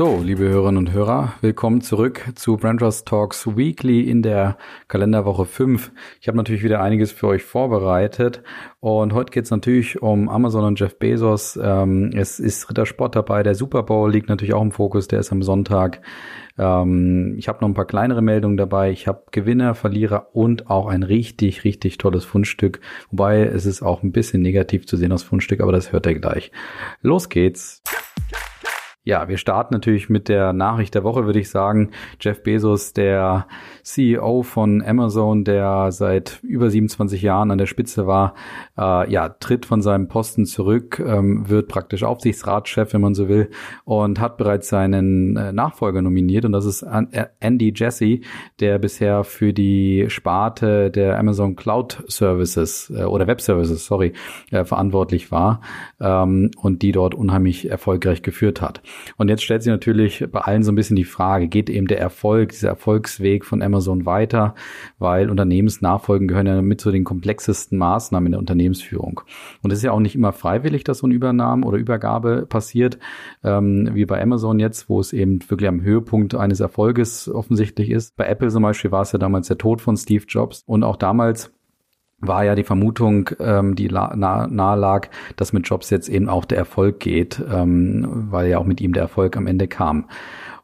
So, liebe Hörerinnen und Hörer, willkommen zurück zu Brandtrust Talks Weekly in der Kalenderwoche 5. Ich habe natürlich wieder einiges für euch vorbereitet und heute geht es natürlich um Amazon und Jeff Bezos. Ähm, es ist Rittersport dabei, der Super Bowl liegt natürlich auch im Fokus, der ist am Sonntag. Ähm, ich habe noch ein paar kleinere Meldungen dabei. Ich habe Gewinner, Verlierer und auch ein richtig, richtig tolles Fundstück. Wobei es ist auch ein bisschen negativ zu sehen, das Fundstück, aber das hört ihr gleich. Los geht's. Ja, wir starten natürlich mit der Nachricht der Woche, würde ich sagen. Jeff Bezos, der CEO von Amazon, der seit über 27 Jahren an der Spitze war, äh, ja, tritt von seinem Posten zurück, ähm, wird praktisch Aufsichtsratschef, wenn man so will, und hat bereits seinen äh, Nachfolger nominiert. Und das ist Andy Jassy, der bisher für die Sparte der Amazon Cloud Services äh, oder Web Services, sorry, äh, verantwortlich war ähm, und die dort unheimlich erfolgreich geführt hat. Und jetzt stellt sich natürlich bei allen so ein bisschen die Frage, geht eben der Erfolg, dieser Erfolgsweg von Amazon weiter, weil Unternehmensnachfolgen gehören ja mit zu den komplexesten Maßnahmen in der Unternehmensführung. Und es ist ja auch nicht immer freiwillig, dass so eine Übernahme oder Übergabe passiert, ähm, wie bei Amazon jetzt, wo es eben wirklich am Höhepunkt eines Erfolges offensichtlich ist. Bei Apple zum Beispiel war es ja damals der Tod von Steve Jobs und auch damals war ja die Vermutung, ähm, die nahe nah lag, dass mit Jobs jetzt eben auch der Erfolg geht, ähm, weil ja auch mit ihm der Erfolg am Ende kam.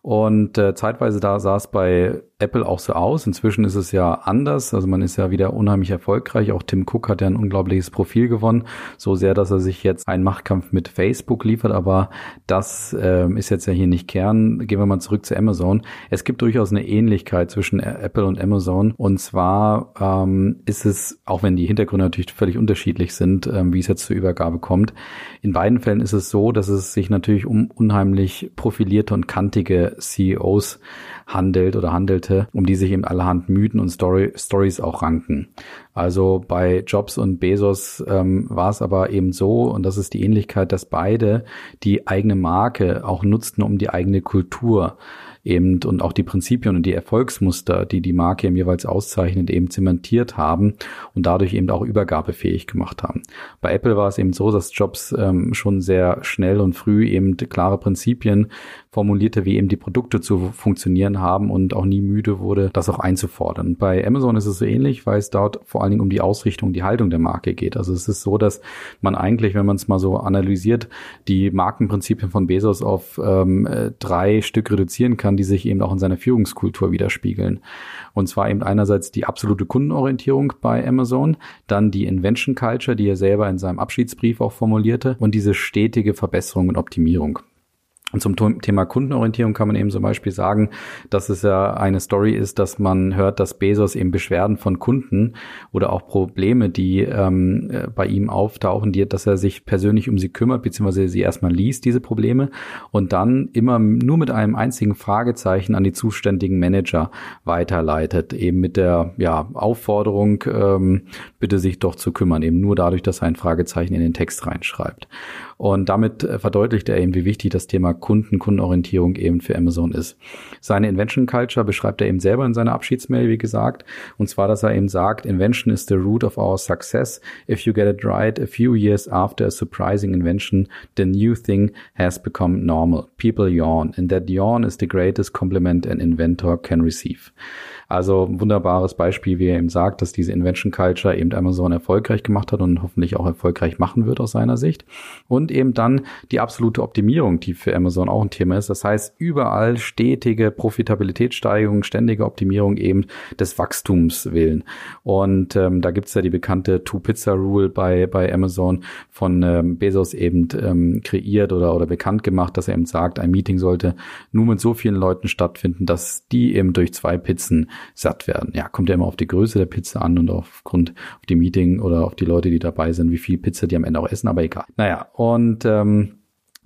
Und äh, zeitweise da sah es bei Apple auch so aus. Inzwischen ist es ja anders. Also man ist ja wieder unheimlich erfolgreich. Auch Tim Cook hat ja ein unglaubliches Profil gewonnen. So sehr, dass er sich jetzt einen Machtkampf mit Facebook liefert. Aber das äh, ist jetzt ja hier nicht Kern. Gehen wir mal zurück zu Amazon. Es gibt durchaus eine Ähnlichkeit zwischen Apple und Amazon. Und zwar ähm, ist es, auch wenn die Hintergründe natürlich völlig unterschiedlich sind, ähm, wie es jetzt zur Übergabe kommt. In beiden Fällen ist es so, dass es sich natürlich um unheimlich profilierte und kantige CEOs handelt oder handelte, um die sich eben allerhand Mythen und Story, Stories auch ranken. Also bei Jobs und Bezos ähm, war es aber eben so, und das ist die Ähnlichkeit, dass beide die eigene Marke auch nutzten, um die eigene Kultur eben und auch die Prinzipien und die Erfolgsmuster, die die Marke eben jeweils auszeichnet, eben zementiert haben und dadurch eben auch übergabefähig gemacht haben. Bei Apple war es eben so, dass Jobs ähm, schon sehr schnell und früh eben klare Prinzipien formulierte, wie eben die Produkte zu funktionieren haben und auch nie müde wurde, das auch einzufordern. Bei Amazon ist es so ähnlich, weil es dort vor allen Dingen um die Ausrichtung, die Haltung der Marke geht. Also es ist so, dass man eigentlich, wenn man es mal so analysiert, die Markenprinzipien von Bezos auf ähm, äh, drei Stück reduzieren kann, die sich eben auch in seiner Führungskultur widerspiegeln. Und zwar eben einerseits die absolute Kundenorientierung bei Amazon, dann die Invention Culture, die er selber in seinem Abschiedsbrief auch formulierte und diese stetige Verbesserung und Optimierung. Und zum Thema Kundenorientierung kann man eben zum Beispiel sagen, dass es ja eine Story ist, dass man hört, dass Bezos eben Beschwerden von Kunden oder auch Probleme, die ähm, äh, bei ihm auftauchen, die, dass er sich persönlich um sie kümmert, beziehungsweise sie erstmal liest, diese Probleme, und dann immer nur mit einem einzigen Fragezeichen an die zuständigen Manager weiterleitet, eben mit der ja, Aufforderung, ähm, bitte sich doch zu kümmern, eben nur dadurch, dass er ein Fragezeichen in den Text reinschreibt. Und damit äh, verdeutlicht er eben, wie wichtig das Thema Kunden, Kundenorientierung eben für Amazon ist. Seine Invention Culture beschreibt er eben selber in seiner Abschiedsmail, wie gesagt. Und zwar, dass er eben sagt, Invention is the root of our success. If you get it right a few years after a surprising invention, the new thing has become normal. People yawn. And that yawn is the greatest compliment an inventor can receive. Also ein wunderbares Beispiel, wie er eben sagt, dass diese Invention Culture eben Amazon erfolgreich gemacht hat und hoffentlich auch erfolgreich machen wird aus seiner Sicht. Und eben dann die absolute Optimierung, die für Amazon auch ein Thema ist. Das heißt, überall stetige Profitabilitätssteigerung, ständige Optimierung eben des Wachstums willen. Und ähm, da gibt's ja die bekannte Two-Pizza-Rule bei, bei Amazon von ähm, Bezos eben ähm, kreiert oder, oder bekannt gemacht, dass er eben sagt, ein Meeting sollte nur mit so vielen Leuten stattfinden, dass die eben durch zwei Pizzen satt werden. Ja, kommt ja immer auf die Größe der Pizza an und aufgrund auf die Meeting oder auf die Leute, die dabei sind, wie viel Pizza die am Ende auch essen, aber egal. Naja, und ähm,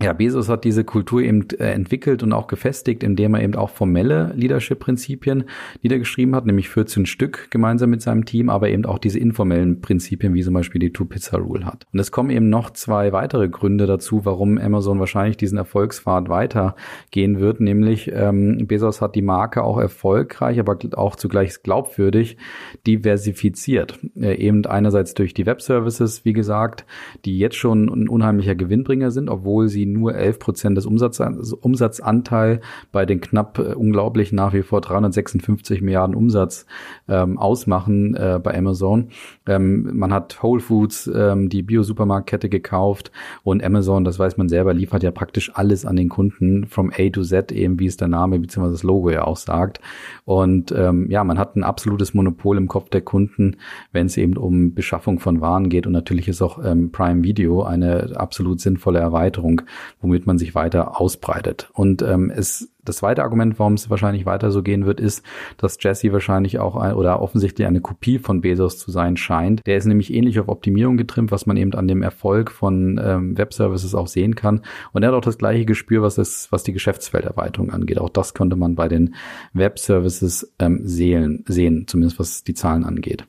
ja, Bezos hat diese Kultur eben äh, entwickelt und auch gefestigt, indem er eben auch formelle Leadership-Prinzipien niedergeschrieben hat, nämlich 14 Stück gemeinsam mit seinem Team, aber eben auch diese informellen Prinzipien, wie zum Beispiel die Two-Pizza-Rule hat. Und es kommen eben noch zwei weitere Gründe dazu, warum Amazon wahrscheinlich diesen Erfolgspfad weitergehen wird, nämlich ähm, Bezos hat die Marke auch erfolgreich, aber auch zugleich glaubwürdig diversifiziert. Äh, eben einerseits durch die Web-Services, wie gesagt, die jetzt schon ein unheimlicher Gewinnbringer sind, obwohl sie nur 11 Prozent des Umsatz, also Umsatzanteil bei den knapp äh, unglaublich nach wie vor 356 Milliarden Umsatz ähm, ausmachen äh, bei Amazon. Ähm, man hat Whole Foods, ähm, die Bio-Supermarktkette gekauft und Amazon, das weiß man selber, liefert ja praktisch alles an den Kunden from A to Z eben, wie es der Name bzw. das Logo ja auch sagt. Und ähm, ja, man hat ein absolutes Monopol im Kopf der Kunden, wenn es eben um Beschaffung von Waren geht und natürlich ist auch ähm, Prime Video eine absolut sinnvolle Erweiterung womit man sich weiter ausbreitet. Und ähm, es das zweite Argument, warum es wahrscheinlich weiter so gehen wird, ist, dass Jesse wahrscheinlich auch ein, oder offensichtlich eine Kopie von Bezos zu sein scheint. Der ist nämlich ähnlich auf Optimierung getrimmt, was man eben an dem Erfolg von ähm, Webservices auch sehen kann. Und er hat auch das gleiche Gespür, was es, was die Geschäftsfelderweiterung angeht. Auch das konnte man bei den Webservices ähm, sehen, sehen, zumindest was die Zahlen angeht.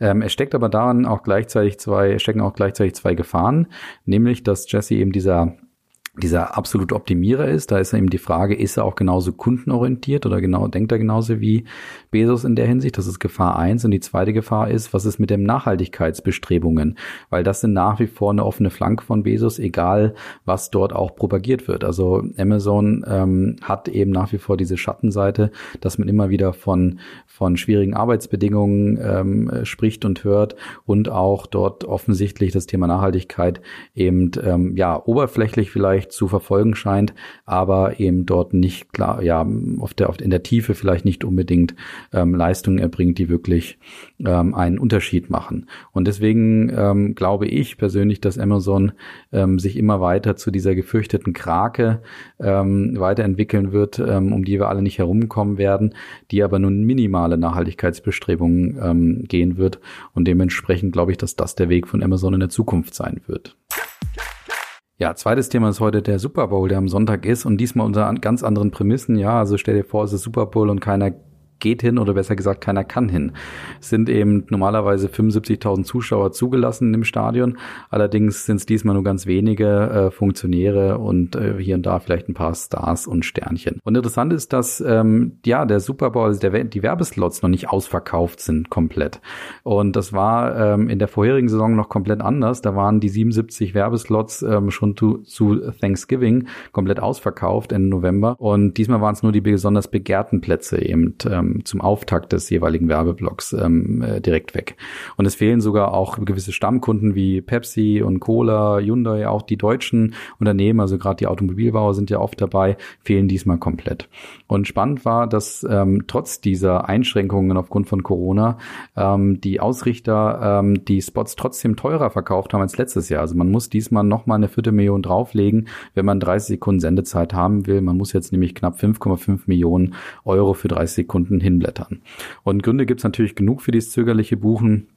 Ähm, es steckt aber daran auch gleichzeitig zwei, stecken auch gleichzeitig zwei Gefahren, nämlich, dass Jesse eben dieser dieser absolute Optimierer ist. Da ist eben die Frage, ist er auch genauso kundenorientiert oder genau, denkt er genauso wie Bezos in der Hinsicht? Das ist Gefahr eins. Und die zweite Gefahr ist, was ist mit den Nachhaltigkeitsbestrebungen? Weil das sind nach wie vor eine offene Flanke von Bezos, egal was dort auch propagiert wird. Also Amazon ähm, hat eben nach wie vor diese Schattenseite, dass man immer wieder von, von schwierigen Arbeitsbedingungen ähm, spricht und hört und auch dort offensichtlich das Thema Nachhaltigkeit eben, ähm, ja, oberflächlich vielleicht zu verfolgen scheint, aber eben dort nicht klar, ja, auf der, auf, in der Tiefe vielleicht nicht unbedingt ähm, Leistungen erbringt, die wirklich ähm, einen Unterschied machen. Und deswegen ähm, glaube ich persönlich, dass Amazon ähm, sich immer weiter zu dieser gefürchteten Krake ähm, weiterentwickeln wird, ähm, um die wir alle nicht herumkommen werden, die aber nun minimale Nachhaltigkeitsbestrebungen ähm, gehen wird. Und dementsprechend glaube ich, dass das der Weg von Amazon in der Zukunft sein wird. Ja, zweites Thema ist heute der Super Bowl, der am Sonntag ist und diesmal unter ganz anderen Prämissen. Ja, also stell dir vor, es ist Super Bowl und keiner geht hin oder besser gesagt keiner kann hin. Es sind eben normalerweise 75.000 Zuschauer zugelassen im Stadion. Allerdings sind es diesmal nur ganz wenige äh, Funktionäre und äh, hier und da vielleicht ein paar Stars und Sternchen. Und interessant ist, dass ähm, ja der Super Bowl, also der, die Werbeslots noch nicht ausverkauft sind komplett. Und das war ähm, in der vorherigen Saison noch komplett anders. Da waren die 77 Werbeslots ähm, schon zu, zu Thanksgiving komplett ausverkauft Ende November. Und diesmal waren es nur die besonders begehrten Plätze eben ähm, ähm, zum Auftakt des jeweiligen Werbeblocks ähm, äh, direkt weg. Und es fehlen sogar auch gewisse Stammkunden wie Pepsi und Cola, Hyundai, auch die deutschen Unternehmen, also gerade die Automobilbauer sind ja oft dabei, fehlen diesmal komplett. Und spannend war, dass ähm, trotz dieser Einschränkungen aufgrund von Corona ähm, die Ausrichter ähm, die Spots trotzdem teurer verkauft haben als letztes Jahr. Also man muss diesmal nochmal eine Viertelmillion drauflegen, wenn man 30 Sekunden Sendezeit haben will. Man muss jetzt nämlich knapp 5,5 Millionen Euro für 30 Sekunden hinblättern. Und Gründe gibt es natürlich genug für dieses zögerliche Buchen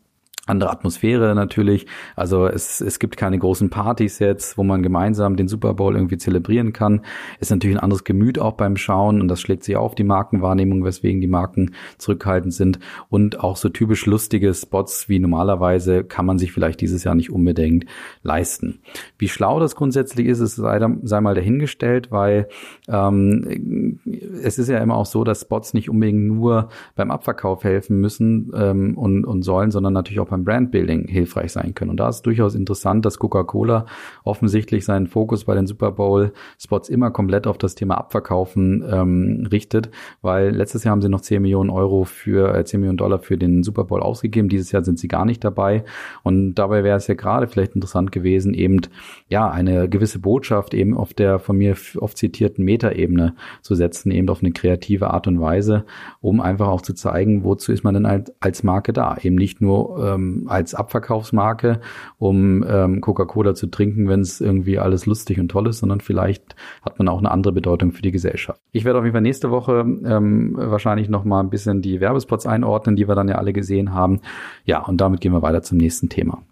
andere Atmosphäre natürlich. Also es, es gibt keine großen Partys jetzt, wo man gemeinsam den Super Bowl irgendwie zelebrieren kann. Ist natürlich ein anderes Gemüt auch beim Schauen und das schlägt sich auf die Markenwahrnehmung, weswegen die Marken zurückhaltend sind. Und auch so typisch lustige Spots wie normalerweise kann man sich vielleicht dieses Jahr nicht unbedingt leisten. Wie schlau das grundsätzlich ist, ist sei, sei mal dahingestellt, weil ähm, es ist ja immer auch so, dass Spots nicht unbedingt nur beim Abverkauf helfen müssen ähm, und, und sollen, sondern natürlich auch beim Brandbuilding hilfreich sein können. Und da ist durchaus interessant, dass Coca-Cola offensichtlich seinen Fokus bei den Super Bowl-Spots immer komplett auf das Thema Abverkaufen ähm, richtet, weil letztes Jahr haben sie noch 10 Millionen Euro für, äh, 10 Millionen Dollar für den Super Bowl ausgegeben. Dieses Jahr sind sie gar nicht dabei. Und dabei wäre es ja gerade vielleicht interessant gewesen, eben ja eine gewisse Botschaft eben auf der von mir oft zitierten Metaebene zu setzen, eben auf eine kreative Art und Weise, um einfach auch zu zeigen, wozu ist man denn als, als Marke da? Eben nicht nur ähm, ähm, als Abverkaufsmarke, um ähm, Coca-Cola zu trinken, wenn es irgendwie alles lustig und toll ist, sondern vielleicht hat man auch eine andere Bedeutung für die Gesellschaft. Ich werde auf jeden Fall nächste Woche ähm, wahrscheinlich noch mal ein bisschen die Werbespots einordnen, die wir dann ja alle gesehen haben. Ja, und damit gehen wir weiter zum nächsten Thema.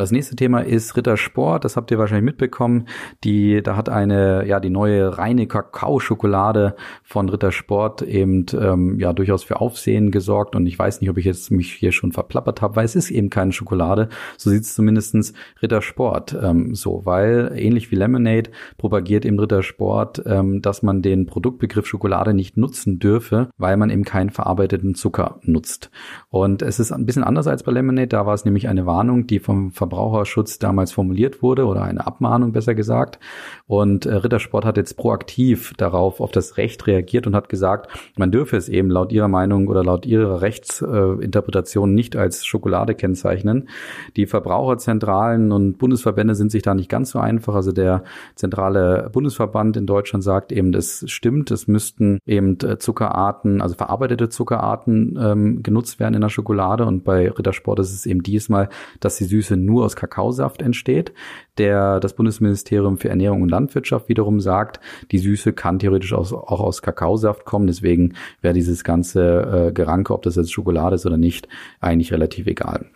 Das nächste Thema ist Rittersport. Das habt ihr wahrscheinlich mitbekommen. Die, da hat eine, ja, die neue reine Kakao-Schokolade von Rittersport eben, ähm, ja, durchaus für Aufsehen gesorgt. Und ich weiß nicht, ob ich jetzt mich hier schon verplappert habe, weil es ist eben keine Schokolade. So sieht es zumindestens Rittersport ähm, so, weil ähnlich wie Lemonade propagiert eben Rittersport, ähm, dass man den Produktbegriff Schokolade nicht nutzen dürfe, weil man eben keinen verarbeiteten Zucker nutzt. Und es ist ein bisschen anders als bei Lemonade. Da war es nämlich eine Warnung, die vom Ver Verbraucherschutz damals formuliert wurde oder eine Abmahnung besser gesagt. Und äh, Rittersport hat jetzt proaktiv darauf auf das Recht reagiert und hat gesagt, man dürfe es eben laut ihrer Meinung oder laut ihrer Rechtsinterpretation nicht als Schokolade kennzeichnen. Die Verbraucherzentralen und Bundesverbände sind sich da nicht ganz so einfach. Also der zentrale Bundesverband in Deutschland sagt eben, das stimmt, es müssten eben äh, Zuckerarten, also verarbeitete Zuckerarten ähm, genutzt werden in der Schokolade. Und bei Rittersport ist es eben diesmal, dass die Süße nur aus Kakaosaft entsteht. Der, das Bundesministerium für Ernährung und Landwirtschaft wiederum sagt, die Süße kann theoretisch aus, auch aus Kakaosaft kommen. Deswegen wäre dieses ganze äh, Geranke, ob das jetzt Schokolade ist oder nicht, eigentlich relativ egal.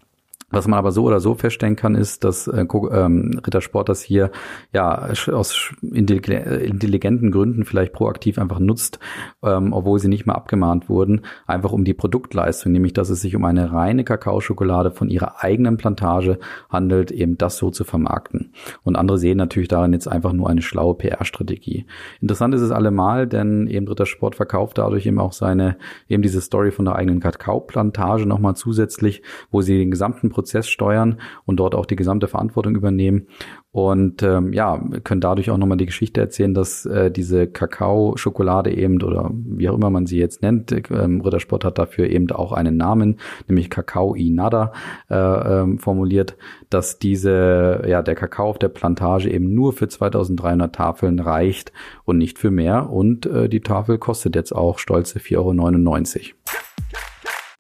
Was man aber so oder so feststellen kann, ist, dass äh, ähm, Rittersport das hier ja aus intelligenten Gründen vielleicht proaktiv einfach nutzt, ähm, obwohl sie nicht mehr abgemahnt wurden, einfach um die Produktleistung, nämlich dass es sich um eine reine Kakaoschokolade von ihrer eigenen Plantage handelt, eben das so zu vermarkten. Und andere sehen natürlich darin jetzt einfach nur eine schlaue PR-Strategie. Interessant ist es allemal, denn eben Rittersport verkauft dadurch eben auch seine, eben diese Story von der eigenen Kakaoplantage nochmal zusätzlich, wo sie den gesamten Prozess Prozess steuern und dort auch die gesamte Verantwortung übernehmen. Und ähm, ja, können dadurch auch nochmal die Geschichte erzählen, dass äh, diese Kakao-Schokolade eben oder wie auch immer man sie jetzt nennt, ähm, Rittersport hat dafür eben auch einen Namen, nämlich Kakao i Nada äh, ähm, formuliert, dass diese, ja, der Kakao auf der Plantage eben nur für 2300 Tafeln reicht und nicht für mehr. Und äh, die Tafel kostet jetzt auch stolze 4,99 Euro.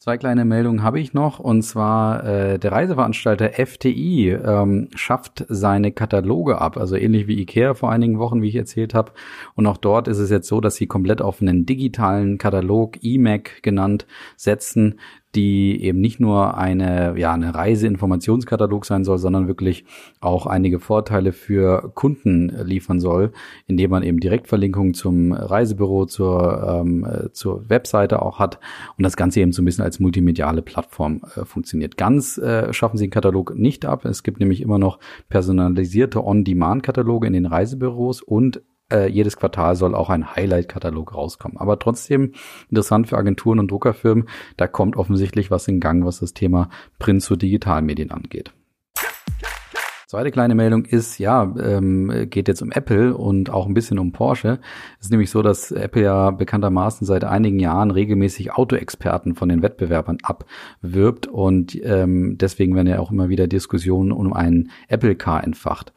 Zwei kleine Meldungen habe ich noch und zwar äh, der Reiseveranstalter FTI ähm, schafft seine Kataloge ab, also ähnlich wie Ikea vor einigen Wochen, wie ich erzählt habe. Und auch dort ist es jetzt so, dass sie komplett auf einen digitalen Katalog, eMac genannt, setzen, die eben nicht nur eine, ja, eine Reiseinformationskatalog sein soll, sondern wirklich auch einige Vorteile für Kunden liefern soll, indem man eben Direktverlinkungen zum Reisebüro, zur, ähm, zur Webseite auch hat und das Ganze eben so ein bisschen als multimediale Plattform äh, funktioniert. Ganz äh, schaffen sie den Katalog nicht ab. Es gibt nämlich immer noch personalisierte On-Demand-Kataloge in den Reisebüros und äh, jedes Quartal soll auch ein Highlight-Katalog rauskommen. Aber trotzdem interessant für Agenturen und Druckerfirmen, da kommt offensichtlich was in Gang, was das Thema Print zu Digitalmedien angeht. Zweite kleine Meldung ist, ja, ähm, geht jetzt um Apple und auch ein bisschen um Porsche. Es ist nämlich so, dass Apple ja bekanntermaßen seit einigen Jahren regelmäßig Autoexperten von den Wettbewerbern abwirbt und ähm, deswegen werden ja auch immer wieder Diskussionen um einen Apple Car entfacht.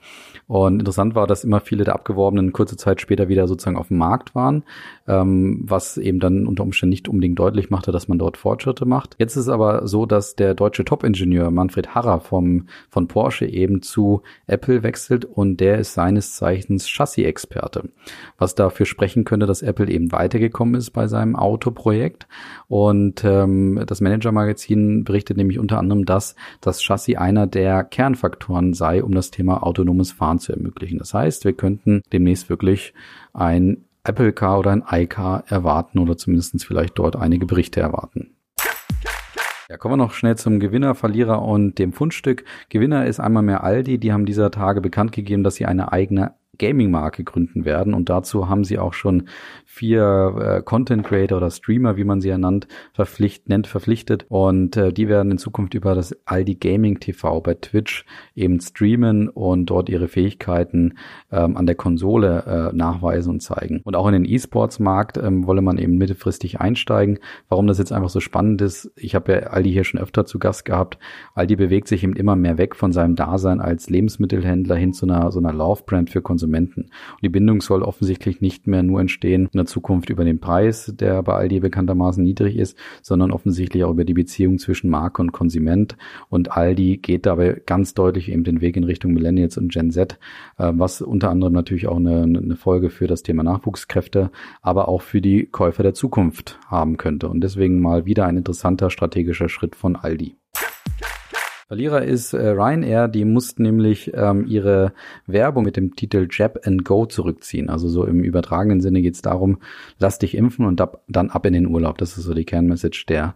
Und interessant war, dass immer viele der Abgeworbenen kurze Zeit später wieder sozusagen auf dem Markt waren, ähm, was eben dann unter Umständen nicht unbedingt deutlich machte, dass man dort Fortschritte macht. Jetzt ist es aber so, dass der deutsche Top-Ingenieur Manfred Harrer vom, von Porsche eben zu Apple wechselt und der ist seines Zeichens Chassis-Experte, was dafür sprechen könnte, dass Apple eben weitergekommen ist bei seinem Autoprojekt. Und ähm, das Manager-Magazin berichtet nämlich unter anderem, dass das Chassis einer der Kernfaktoren sei, um das Thema autonomes Fahren Fahren zu ermöglichen. Das heißt, wir könnten demnächst wirklich ein Apple Car oder ein iCar erwarten oder zumindest vielleicht dort einige Berichte erwarten. Ja, kommen wir noch schnell zum Gewinner, Verlierer und dem Fundstück. Gewinner ist einmal mehr Aldi. Die haben dieser Tage bekannt gegeben, dass sie eine eigene Gaming-Marke gründen werden. Und dazu haben sie auch schon vier äh, Content Creator oder Streamer, wie man sie ja nannt, verpflicht, nennt, verpflichtet. Und äh, die werden in Zukunft über das Aldi Gaming TV bei Twitch eben streamen und dort ihre Fähigkeiten ähm, an der Konsole äh, nachweisen und zeigen. Und auch in den E-Sports-Markt ähm, wolle man eben mittelfristig einsteigen. Warum das jetzt einfach so spannend ist, ich habe ja Aldi hier schon öfter zu Gast gehabt. Aldi bewegt sich eben immer mehr weg von seinem Dasein als Lebensmittelhändler hin zu einer so einer Love-Brand für Konsumenten. Und die Bindung soll offensichtlich nicht mehr nur entstehen in der Zukunft über den Preis, der bei Aldi bekanntermaßen niedrig ist, sondern offensichtlich auch über die Beziehung zwischen Marke und Konsument. Und Aldi geht dabei ganz deutlich eben den Weg in Richtung Millennials und Gen Z, äh, was unter anderem natürlich auch eine, eine Folge für das Thema Nachwuchskräfte, aber auch für die Käufer der Zukunft haben könnte. Und deswegen mal wieder ein interessanter strategischer Schritt von Aldi. Verlierer ist äh, Ryanair, die mussten nämlich ähm, ihre Werbung mit dem Titel Jab and Go zurückziehen. Also so im übertragenen Sinne geht es darum, lass dich impfen und ab, dann ab in den Urlaub. Das ist so die Kernmessage der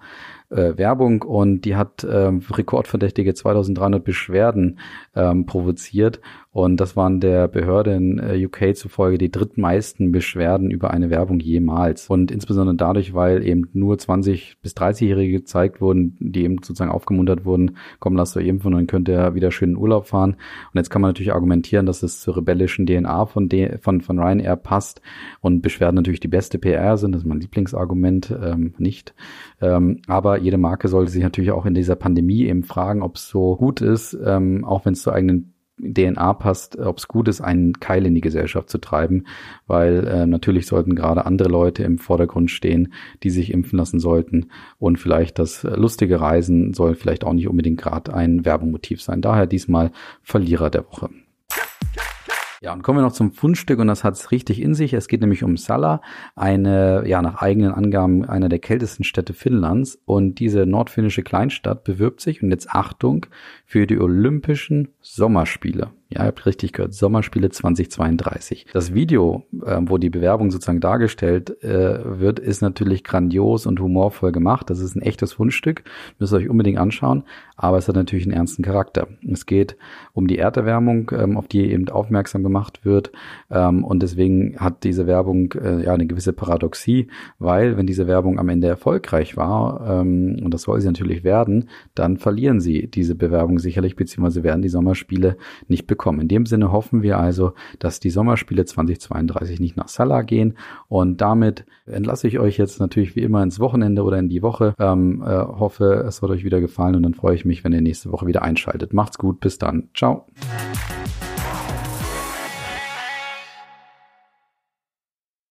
äh, Werbung und die hat äh, rekordverdächtige 2300 Beschwerden ähm, provoziert und das waren der Behörde in äh, UK zufolge die drittmeisten Beschwerden über eine Werbung jemals. Und insbesondere dadurch, weil eben nur 20 bis 30-Jährige gezeigt wurden, die eben sozusagen aufgemuntert wurden, komm, lass euch impfen und dann könnt ihr wieder schön in Urlaub fahren. Und jetzt kann man natürlich argumentieren, dass es zur rebellischen DNA von, de von, von Ryanair passt und Beschwerden natürlich die beste PR sind, das ist mein Lieblingsargument, ähm, nicht, ähm, aber jede Marke sollte sich natürlich auch in dieser Pandemie eben fragen, ob es so gut ist, ähm, auch wenn es zur eigenen DNA passt, ob es gut ist, einen Keil in die Gesellschaft zu treiben, weil äh, natürlich sollten gerade andere Leute im Vordergrund stehen, die sich impfen lassen sollten und vielleicht das lustige Reisen soll vielleicht auch nicht unbedingt gerade ein Werbemotiv sein. Daher diesmal Verlierer der Woche. Ja, und kommen wir noch zum Fundstück und das hat's richtig in sich. Es geht nämlich um Sala, eine, ja, nach eigenen Angaben einer der kältesten Städte Finnlands. Und diese nordfinnische Kleinstadt bewirbt sich, und jetzt Achtung, für die Olympischen Sommerspiele. Ja, ihr habt richtig gehört, Sommerspiele 2032. Das Video, äh, wo die Bewerbung sozusagen dargestellt äh, wird, ist natürlich grandios und humorvoll gemacht. Das ist ein echtes Fundstück, müsst ihr euch unbedingt anschauen, aber es hat natürlich einen ernsten Charakter. Es geht um die Erderwärmung, ähm, auf die eben aufmerksam gemacht wird ähm, und deswegen hat diese Werbung äh, ja eine gewisse Paradoxie, weil wenn diese Werbung am Ende erfolgreich war, ähm, und das soll sie natürlich werden, dann verlieren sie diese Bewerbung sicherlich, beziehungsweise werden die Sommerspiele nicht bekommen bekommen. In dem Sinne hoffen wir also, dass die Sommerspiele 2032 nicht nach Salah gehen und damit entlasse ich euch jetzt natürlich wie immer ins Wochenende oder in die Woche. Ähm, äh, hoffe, es hat euch wieder gefallen und dann freue ich mich, wenn ihr nächste Woche wieder einschaltet. Macht's gut, bis dann. Ciao.